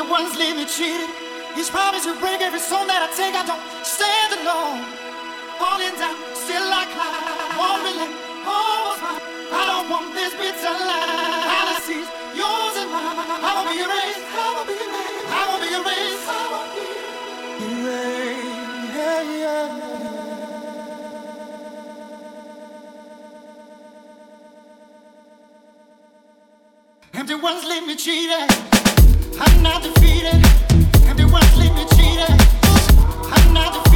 you once leave me cheated. His promised to break every song that I take. I don't stand alone. Falling down, still like climb. Won't relent, almost oh, mine. I don't want this bitter life. Policies, yours and mine. I will be erased. I will be erased. I will be erased. I will be erased. Yeah, yeah. Empty ones leave me cheated. I'm not defeated. Everyone's leaving me cheated. I'm not defeated.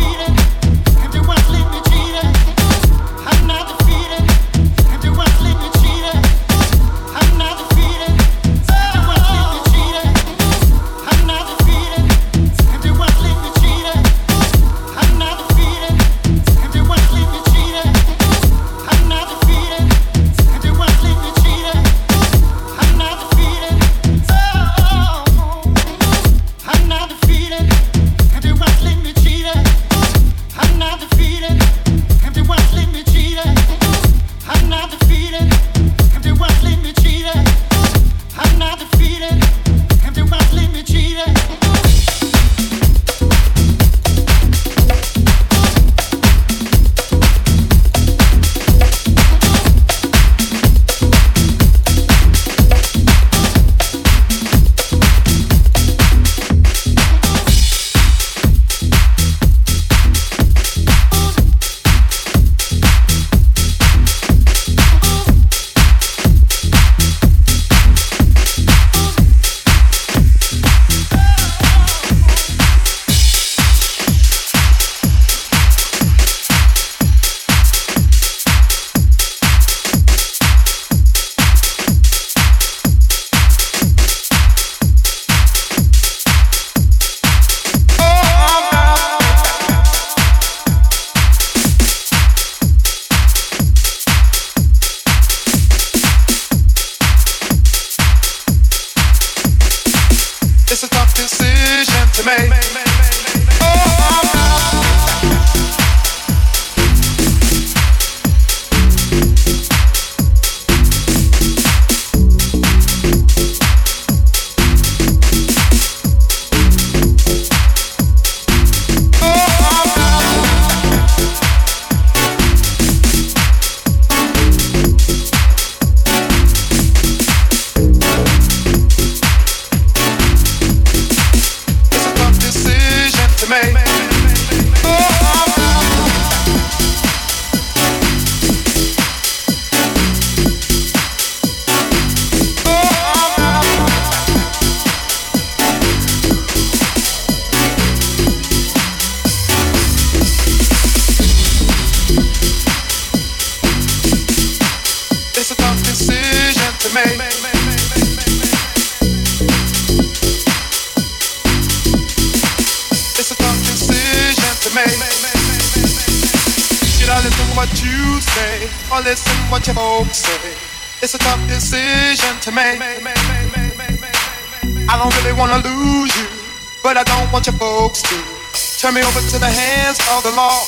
me over to the hands of the law.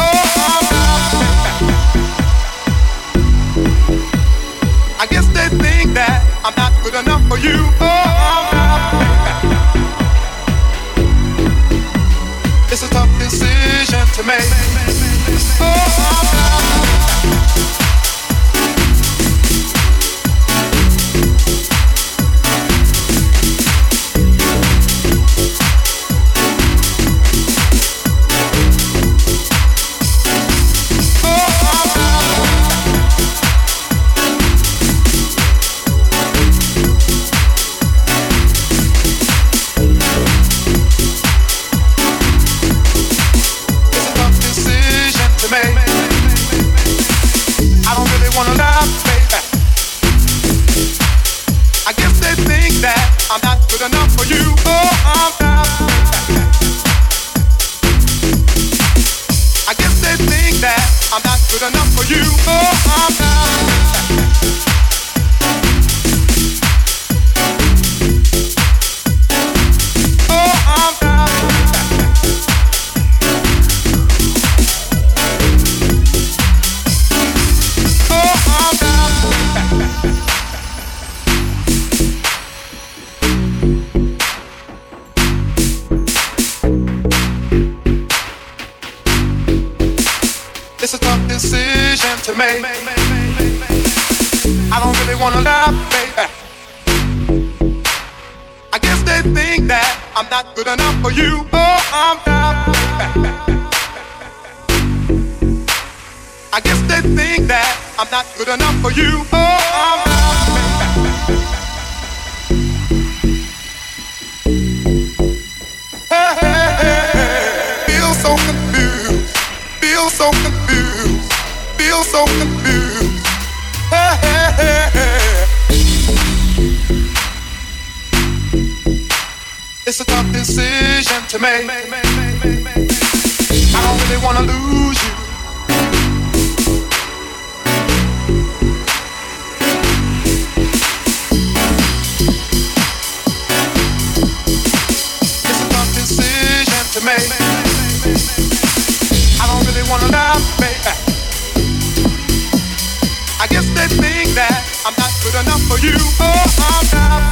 Oh, I guess they think that I'm not good enough for you. Oh. and think that I'm not good enough for you. Oh, I'm hey, hey. Feel so confused. Feel so confused. Feel so confused. It's a tough decision to make. I don't really wanna lose you. baby. Uh, I guess they think that I'm not good enough for you. Oh, I'm not.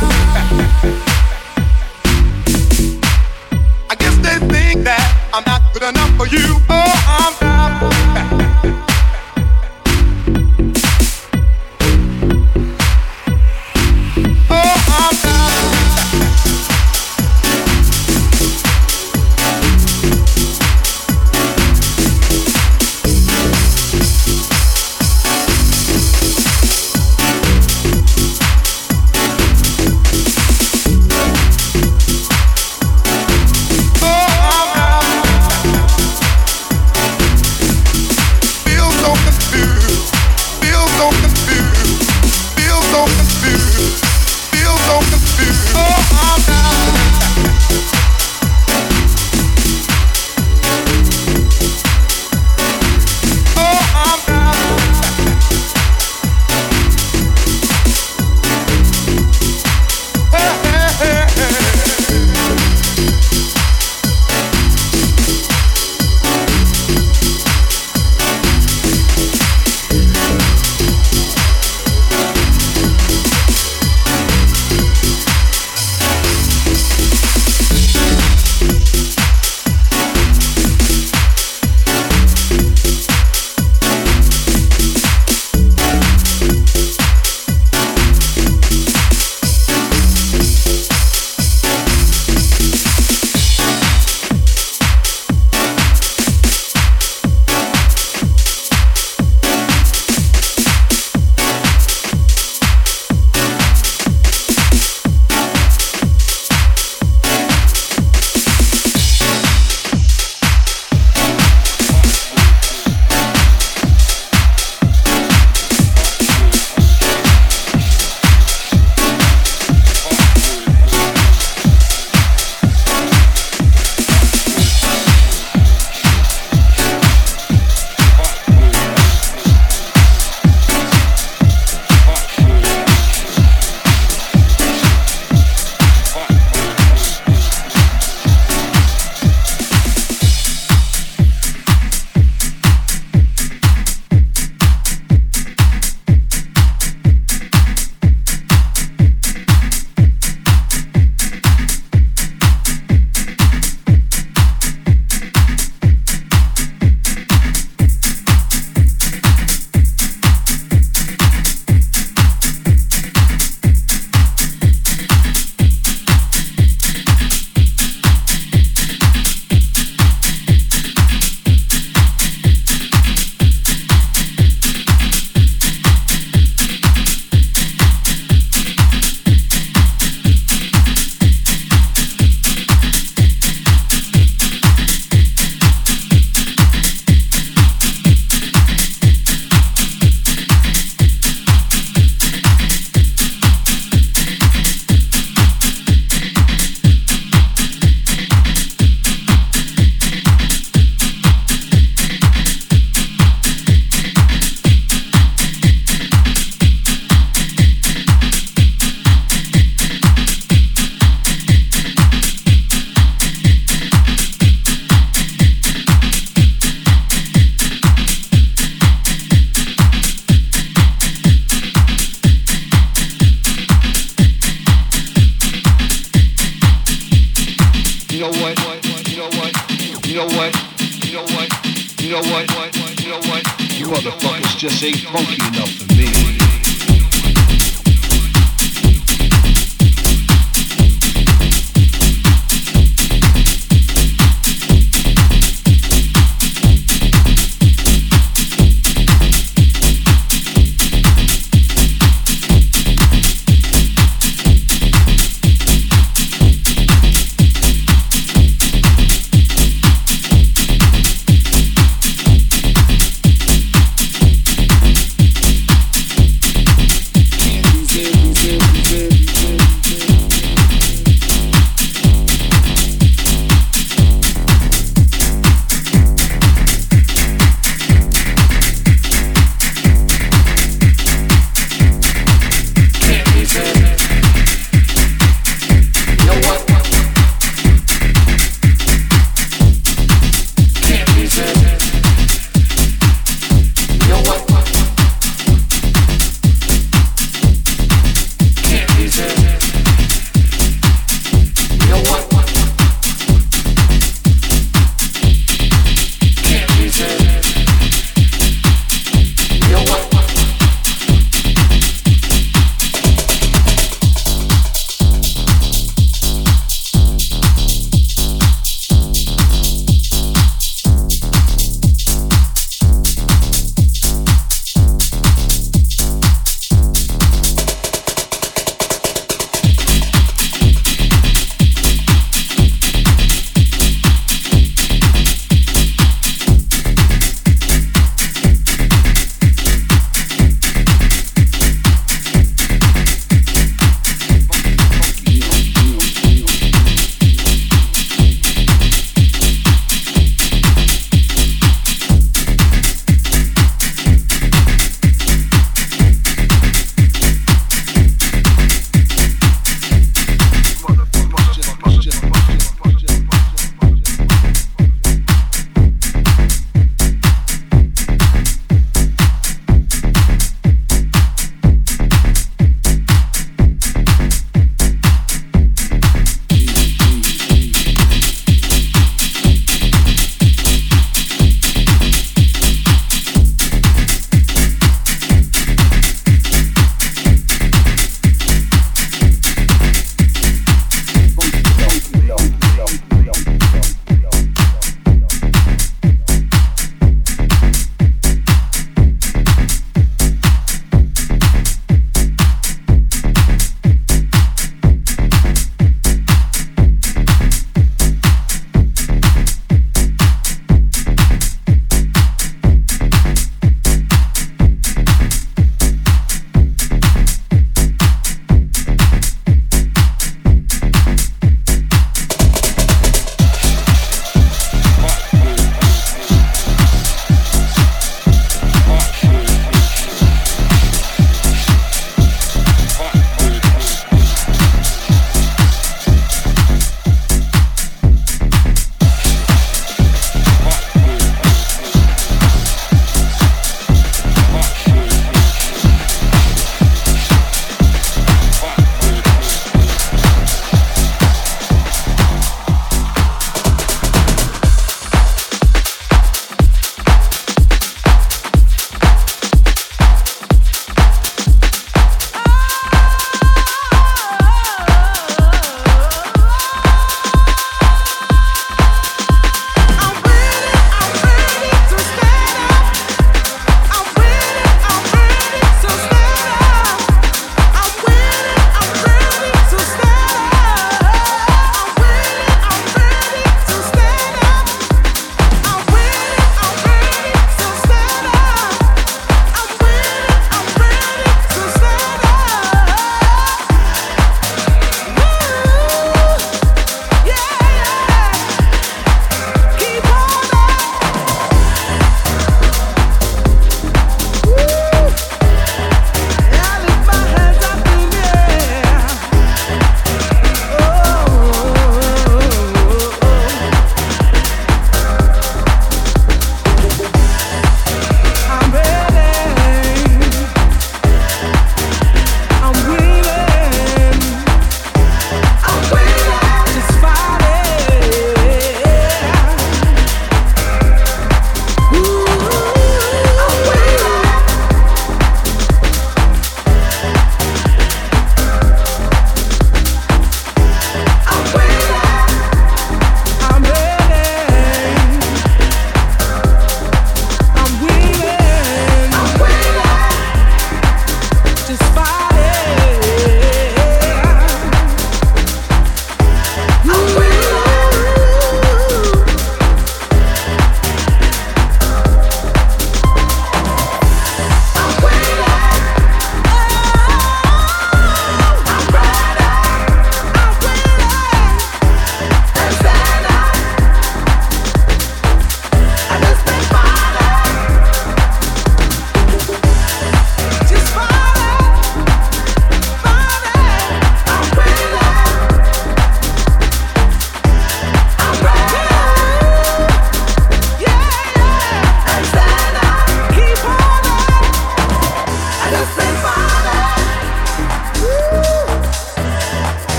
I guess they think that I'm not good enough for you.